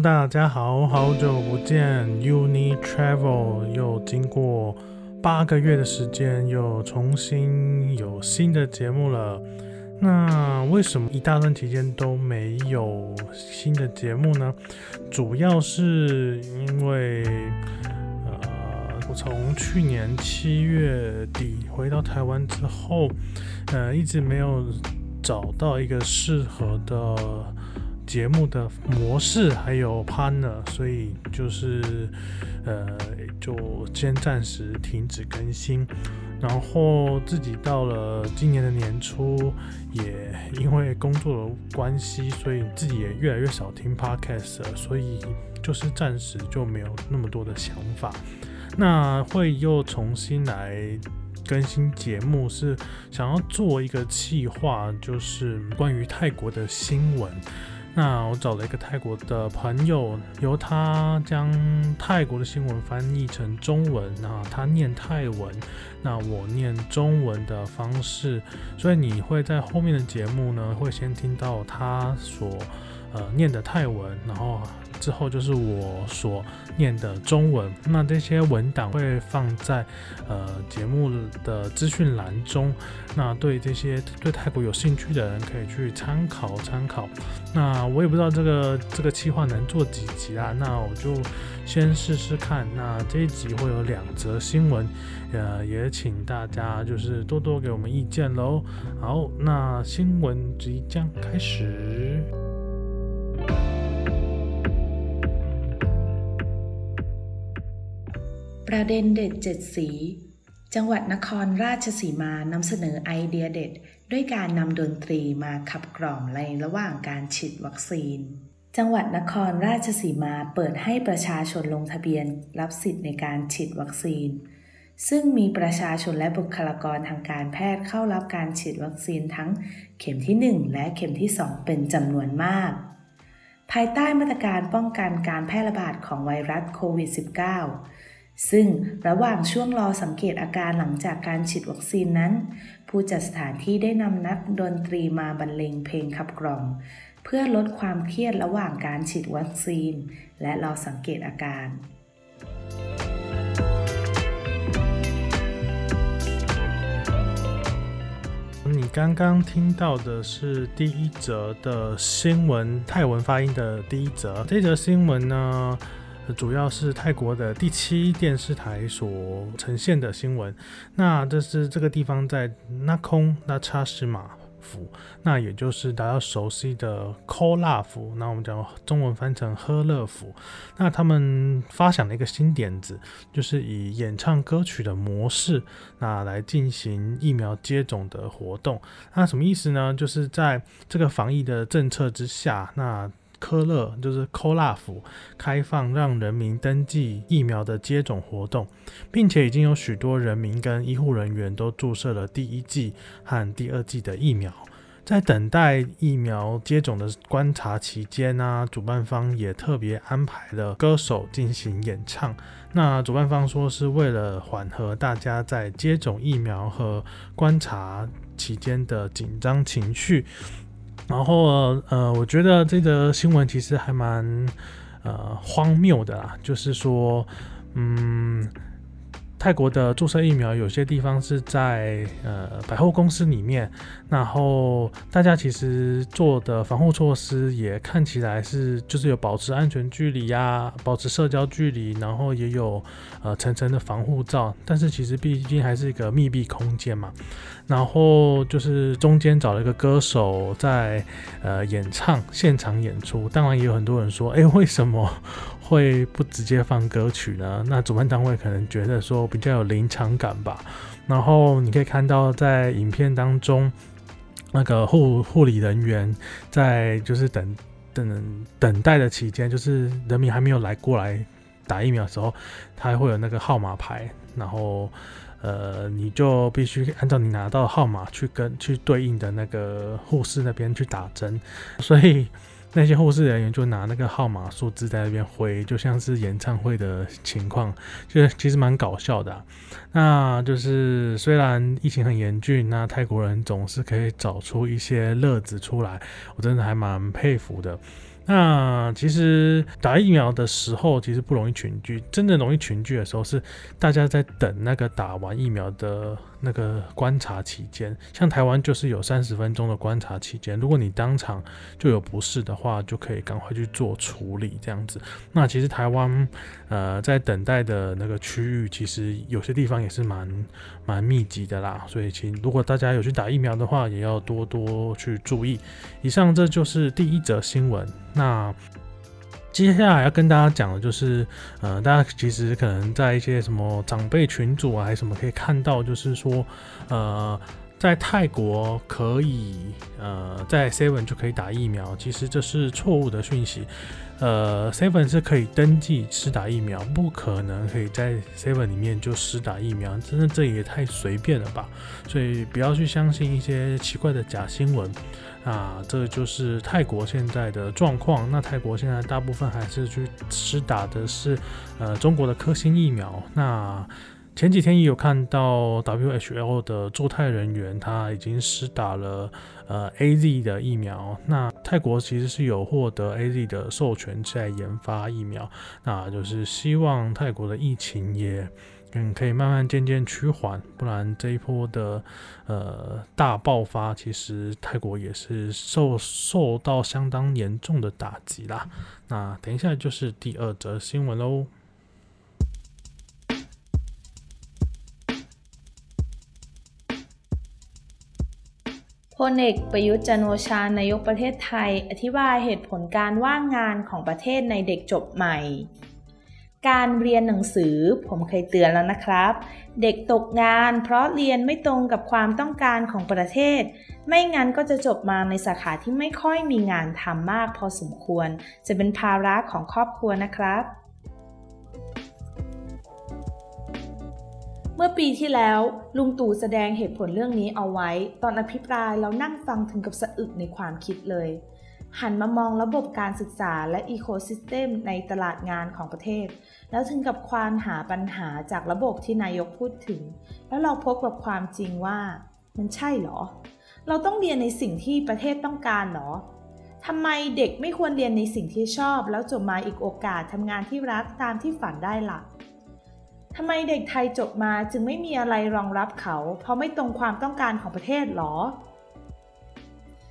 大家好，好久不见，Uni Travel 又经过八个月的时间，又重新有新的节目了。那为什么一大段期间都没有新的节目呢？主要是因为，呃，我从去年七月底回到台湾之后，呃，一直没有找到一个适合的。节目的模式还有 partner，所以就是呃，就先暂时停止更新。然后 自己到了今年的年初，也因为工作的关系，所以自己也越来越少听 podcast 了，所以就是暂时就没有那么多的想法。那会又重新来更新节目，是想要做一个企划，就是关于泰国的新闻。那我找了一个泰国的朋友，由他将泰国的新闻翻译成中文，那他念泰文，那我念中文的方式，所以你会在后面的节目呢，会先听到他所呃念的泰文，然后。之后就是我所念的中文，那这些文档会放在呃节目的资讯栏中，那对这些对泰国有兴趣的人可以去参考参考。那我也不知道这个这个计划能做几集啊，那我就先试试看。那这一集会有两则新闻，呃，也请大家就是多多给我们意见喽。好，那新闻即将开始。 ประเด็นเด็ดเจ็ดสี จังหวัดนครราชสีมานำเสนอไอเดียเด็ด ด้วยการนำดนตรีมาขับกล่อมในระหว่างการฉีดวัคซีน จังหวัดนครราชสีมาเปิดให้ประชาชนลงทะเบียนรับสิทธิ์ในการฉีดวัคซีน ซึ่งมีประชาชนและบุคลากรทางการแพทย์เข้ารับการฉีดวัคซีนทั้งเข็มที่ 1 และเข็มที่ 2 เป็นจำนวนมากภายใต้มาตรการป้องกันการแพร่ระบาดของไวรัสโควิด -19 ซึ่งระหว่างช่วงรอสังเกตอาการหลังจากการฉีดวัคซีนนั้น ผู้จัดสถานที่ได้นำนักดนตรีมาบรรเลงเพลงขับกล่อม เพื่อลดความเครียดระหว่างการฉีดวัคซีน และรอสังเกตอาการ你刚刚听到的是第一则的新闻，泰文发音的第一则。这则新闻呢， 主要是泰国的第七电视台所呈现的新闻。那这是这个地方在那空那查什马府，那也就是大家熟悉的科拉府。那我们讲中文翻成喝乐府。那他们发想了一个新点子，就是以演唱歌曲的模式，那来进行疫苗接种的活动。那什么意思呢？就是在这个防疫的政策之下，那科乐就是科拉府开放让人民登记疫苗的接种活动，并且已经有许多人民跟医护人员都注射了第一剂和第二剂的疫苗。在等待疫苗接种的观察期间呢、主办方也特别安排了歌手进行演唱。那主办方说是为了缓和大家在接种疫苗和观察期间的紧张情绪。然后呃，我觉得这个新闻其实还蛮呃荒谬的啦，就是说，嗯，泰国的注射疫苗有些地方是在呃百货公司里面，然后大家其实做的防护措施也看起来是就是有保持安全距离呀、保持社交距离，然后也有呃层层的防护罩，但是其实毕竟还是一个密闭空间嘛。然后就是中间找了一个歌手在呃演唱现场演出，当然也有很多人说，哎，为什么会不直接放歌曲呢？那主办单位可能觉得说比较有临场感吧。然后你可以看到在影片当中，那个护护理人员在就是等等等待的期间，就是人民还没有来过来打疫苗的时候，他会有那个号码牌，然后。呃，你就必须按照你拿到的号码去跟去对应的那个护士那边去打针，所以那些护士人员就拿那个号码数字在那边挥，就像是演唱会的情况，就其实蛮搞笑的。那就是虽然疫情很严峻，那泰国人总是可以找出一些乐子出来，我真的还蛮佩服的。那其实打疫苗的时候，其实不容易群聚。真的容易群聚的时候，是大家在等那个打完疫苗的那个观察期间。像台湾就是有三十分钟的观察期间，如果你当场就有不适的话，就可以赶快去做处理这样子。那其实台湾呃在等待的那个区域，其实有些地方也是蛮蛮密集的啦。所以，请如果大家有去打疫苗的话，也要多多去注意。以上这就是第一则新闻。那接下来要跟大家讲的就是，呃，大家其实可能在一些什么长辈群组啊，还是什么可以看到，就是说，呃，在泰国可以，呃，在 Seven 就可以打疫苗，其实这是错误的讯息。呃，Seven 是可以登记施打疫苗，不可能可以在 Seven 里面就施打疫苗，真的这也太随便了吧？所以不要去相信一些奇怪的假新闻。啊，这就是泰国现在的状况。那泰国现在大部分还是去施打的是呃中国的科兴疫苗。那前几天也有看到 WHO 的驻泰人员，他已经施打了呃 AZ 的疫苗。那泰国其实是有获得 AZ 的授权在研发疫苗，那就是希望泰国的疫情也。嗯，可以慢慢渐渐趋缓，不然这一波的呃大爆发，其实泰国也是受受到相当严重的打击啦。那等一下就是第二则新闻喽。 พลเอกประยุทธ์จันโอชานายกประเทศไทย อธิบายเหตุผลการว่างงานของประเทศในเด็กจบใหม่ การเรียนหนังสือผมเคยเตือนแล้วนะครับ เด็กตกงานเพราะเรียนไม่ตรงกับความต้องการของประเทศ ไม่งั้นก็จะจบมาในสาขาที่ไม่ค่อยมีงานทำมากพอสมควร จะเป็นภาระของครอบครัวนะครับ เมื่อปีที่แล้วลุงตู่แสดงเหตุผลเรื่องนี้เอาไว้ ตอนอภิปรายเรานั่งฟังถึงกับสะอึกในความคิดเลย หันมามองระบบการศึกษาและอีโคซิสเต็มในตลาดงานของประเทศ แล้วถึงกับควานหาปัญหาจากระบบที่นายกพูดถึง แล้วเราพบกับความจริงว่า มันใช่หรอ เราต้องเรียนในสิ่งที่ประเทศต้องการหรอทำไมเด็กไม่ควรเรียนในสิ่งที่ชอบ แล้วจบมาอีกโอกาสทำงานที่รักตามที่ฝันได้ละ่ะ ทำไมเด็กไทยจบมาจึงไม่มีอะไรรองรับเขา เพราะไม่ตรงความต้องการของประเทศหรอ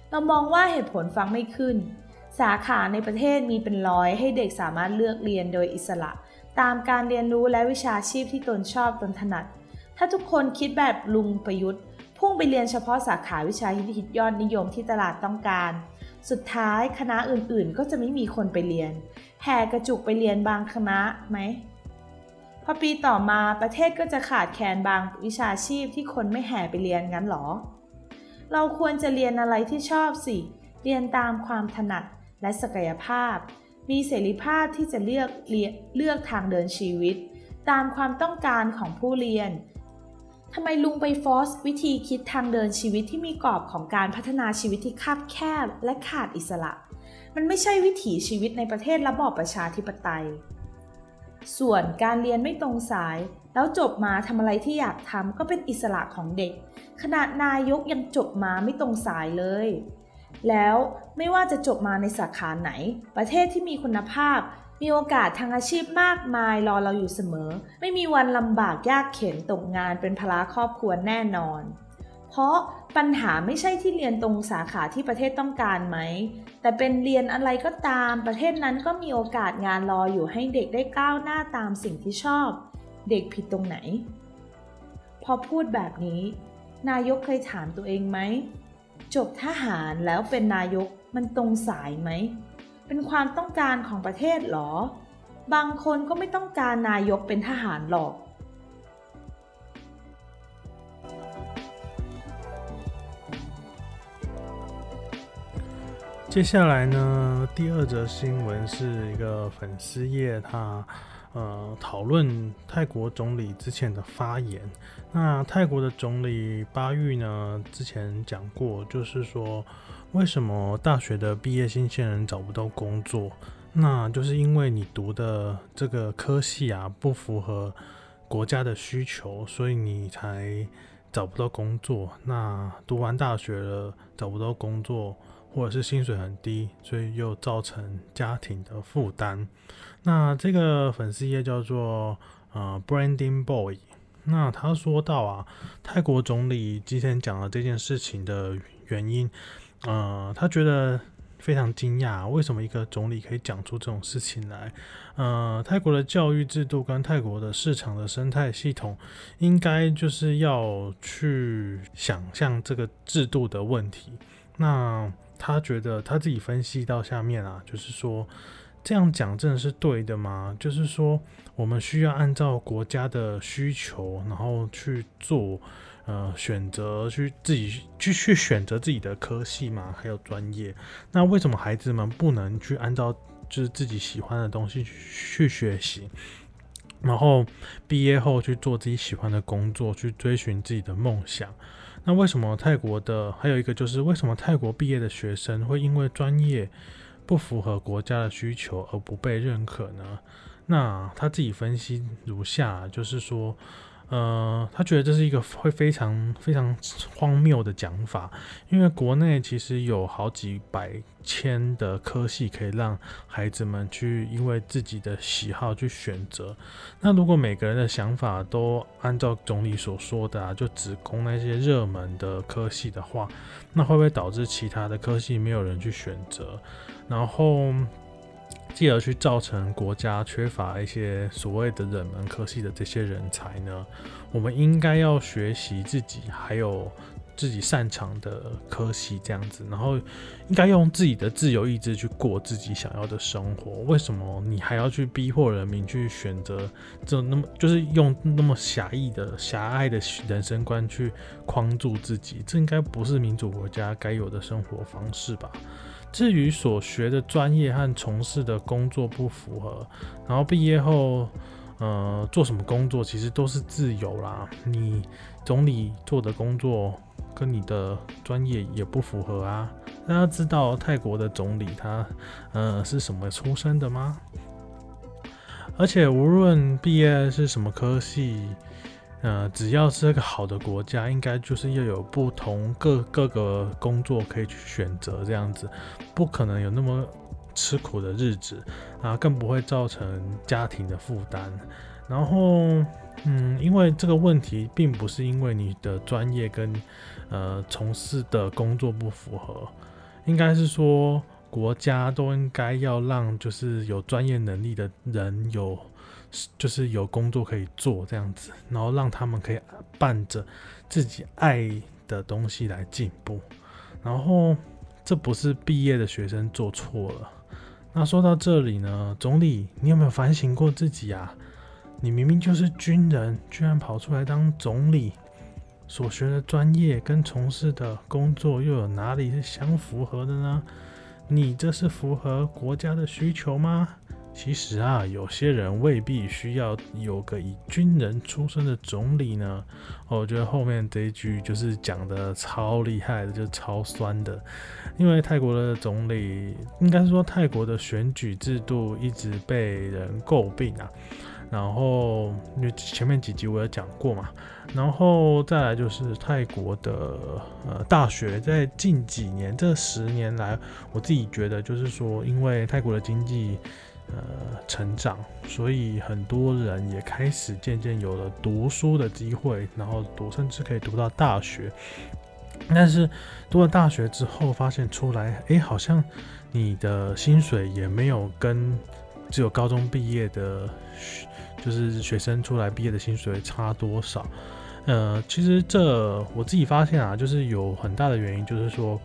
เรามองว่าเหตุผลฟังไม่ขึ้น สาขาในประเทศมีเป็นร้อยให้เด็กสามารถเลือกเรียนโดยอิสระ ตามการเรียนรู้และวิชาชีพที่ตนชอบตนถนัด ถ้าทุกคนคิดแบบลุงประยุทธ์ พุ่งไปเรียนเฉพาะสาขาวิชาที่ฮิตยอดนิยมที่ตลาดต้องการสุดท้ายคณะอื่นๆ ก็จะไม่มีคนไปเรียน แห่กระจุกไปเรียนบางคณะไหม พอปีต่อมาประเทศก็จะขาดแคลนบางวิชาชีพที่คนไม่แห่ไปเรียนงั้นหรอ เราควรจะเรียนอะไรที่ชอบสิ เรียนตามความถนัดและศักยภาพ มีเสรีภาพที่จะเลือกเรียเลือกทางเดินชีวิต ตามความต้องการของผู้เรียนทำไมลุงไปฟอสวิธีคิดทางเดินชีวิตที่มีกรอบของการพัฒนาชีวิตที่คับแคบและขาดอิสระ มันไม่ใช่วิถีชีวิตในประเทศระบอบประชาธิปไตย ส่วนการเรียนไม่ตรงสาย แล้วจบมาทำอะไรที่อยากทำก็เป็นอิสระของเด็กขนาดนายกยังจบมาไม่ตรงสายเลย แล้วไม่ว่าจะจบมาในสาขาไหน ประเทศที่มีคุณภาพ มีโอกาสทางอาชีพมากมายรอเราอยู่เสมอ ไม่มีวันลำบากยากเข็นตกงานเป็นภาระครอบครัวแน่นอน เพราะปัญหาไม่ใช่ที่เรียนตรงสาขาที่ประเทศต้องการไหม แต่เป็นเรียนอะไรก็ตามประเทศนั้นก็มีโอกาสงานรออยู่ให้เด็กได้ก้าวหน้าตามสิ่งที่ชอบ เด็กผิดตรงไหน พอพูดแบบนี้ นายกเคยถามตัวเองไหม จบทหารแล้วเป็นนายกมันตรงสายไหม เป็นความต้องการของประเทศหรอ บางคนก็ไม่ต้องการนายกเป็นทหารหรอก 接下来呢，第二则新闻是一个粉丝页，他。呃，讨论泰国总理之前的发言。那泰国的总理巴育呢，之前讲过，就是说，为什么大学的毕业新鲜人找不到工作？那就是因为你读的这个科系啊，不符合国家的需求，所以你才找不到工作。那读完大学了找不到工作。或者是薪水很低，所以又造成家庭的负担。那这个粉丝页叫做呃 Branding Boy，那他说到啊，泰国总理今天讲了这件事情的原因，呃，他觉得。非常惊讶，为什么一个总理可以讲出这种事情来？呃，泰国的教育制度跟泰国的市场的生态系统，应该就是要去想象这个制度的问题。那他觉得他自己分析到下面啊，就是说这样讲真的是对的吗？就是说我们需要按照国家的需求，然后去做。呃，选择去自己去去选择自己的科系嘛，还有专业。那为什么孩子们不能去按照就是自己喜欢的东西去学习，然后毕业后去做自己喜欢的工作，去追寻自己的梦想？那为什么泰国的还有一个就是为什么泰国毕业的学生会因为专业不符合国家的需求而不被认可呢？那他自己分析如下，就是说。呃，他觉得这是一个会非常非常荒谬的讲法，因为国内其实有好几百千的科系可以让孩子们去因为自己的喜好去选择。那如果每个人的想法都按照总理所说的啊，就只供那些热门的科系的话，那会不会导致其他的科系没有人去选择？然后。继而去造成国家缺乏一些所谓的冷门科系的这些人才呢？我们应该要学习自己还有自己擅长的科系这样子，然后应该用自己的自由意志去过自己想要的生活。为什么你还要去逼迫人民去选择这那么就是用那么狭义的狭隘的人生观去框住自己？这应该不是民主国家该有的生活方式吧？至于所学的专业和从事的工作不符合，然后毕业后，呃，做什么工作其实都是自由啦。你总理做的工作跟你的专业也不符合啊。大家知道泰国的总理他，呃，是什么出身的吗？而且无论毕业是什么科系。呃，只要是一个好的国家，应该就是要有不同各各个工作可以去选择，这样子不可能有那么吃苦的日子啊，更不会造成家庭的负担。然后，嗯，因为这个问题并不是因为你的专业跟呃从事的工作不符合，应该是说国家都应该要让就是有专业能力的人有。就是有工作可以做这样子，然后让他们可以伴着自己爱的东西来进步。然后这不是毕业的学生做错了。那说到这里呢，总理，你有没有反省过自己啊？你明明就是军人，居然跑出来当总理，所学的专业跟从事的工作又有哪里是相符合的呢？你这是符合国家的需求吗？其实啊，有些人未必需要有个以军人出身的总理呢。我觉得后面这一句就是讲的超厉害的，就超酸的。因为泰国的总理，应该是说泰国的选举制度一直被人诟病啊。然后因为前面几集我有讲过嘛，然后再来就是泰国的呃大学，在近几年这十年来，我自己觉得就是说，因为泰国的经济。呃，成长，所以很多人也开始渐渐有了读书的机会，然后读甚至可以读到大学。但是读了大学之后，发现出来，哎，好像你的薪水也没有跟只有高中毕业的，就是学生出来毕业的薪水差多少。呃，其实这我自己发现啊，就是有很大的原因，就是说。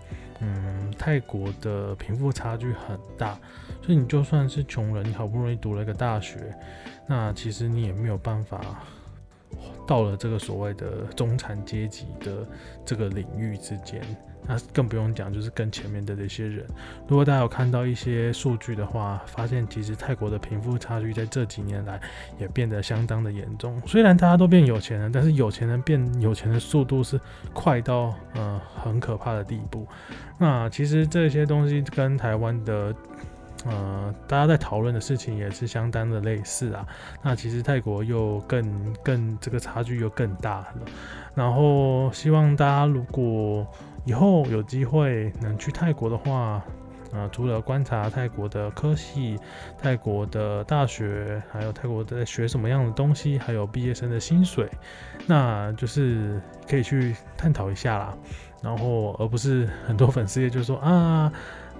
嗯，泰国的贫富差距很大，所以你就算是穷人，你好不容易读了一个大学，那其实你也没有办法到了这个所谓的中产阶级的这个领域之间。那更不用讲，就是跟前面的这些人。如果大家有看到一些数据的话，发现其实泰国的贫富差距在这几年来也变得相当的严重。虽然大家都变有钱了，但是有钱人变有钱的速度是快到呃很可怕的地步。那其实这些东西跟台湾的。呃，大家在讨论的事情也是相当的类似啊。那其实泰国又更更这个差距又更大了。然后希望大家如果以后有机会能去泰国的话，啊，除了观察泰国的科系、泰国的大学，还有泰国在学什么样的东西，还有毕业生的薪水，那就是可以去探讨一下啦。然后，而不是很多粉丝也就说啊。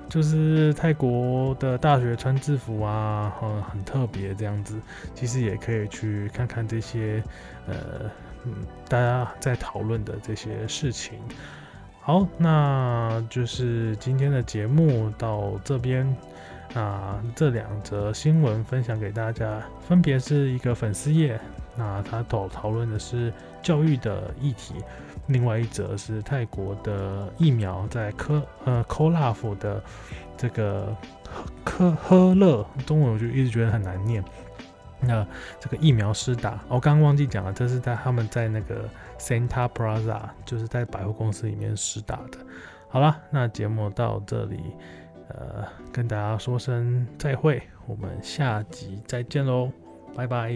就是泰国的大学穿制服啊，嗯，很特别这样子。其实也可以去看看这些，呃，嗯，大家在讨论的这些事情。好，那就是今天的节目到这边。那这两则新闻分享给大家，分别是一个粉丝页，那他讨讨论的是教育的议题。另外一则是泰国的疫苗在科呃 KOLAF 的这个科科乐中文我就一直觉得很难念。那这个疫苗施打，我刚刚忘记讲了，这是在他们在那个 Santa Plaza，就是在百货公司里面施打的。好了，那节目到这里，呃，跟大家说声再会，我们下集再见喽，拜拜。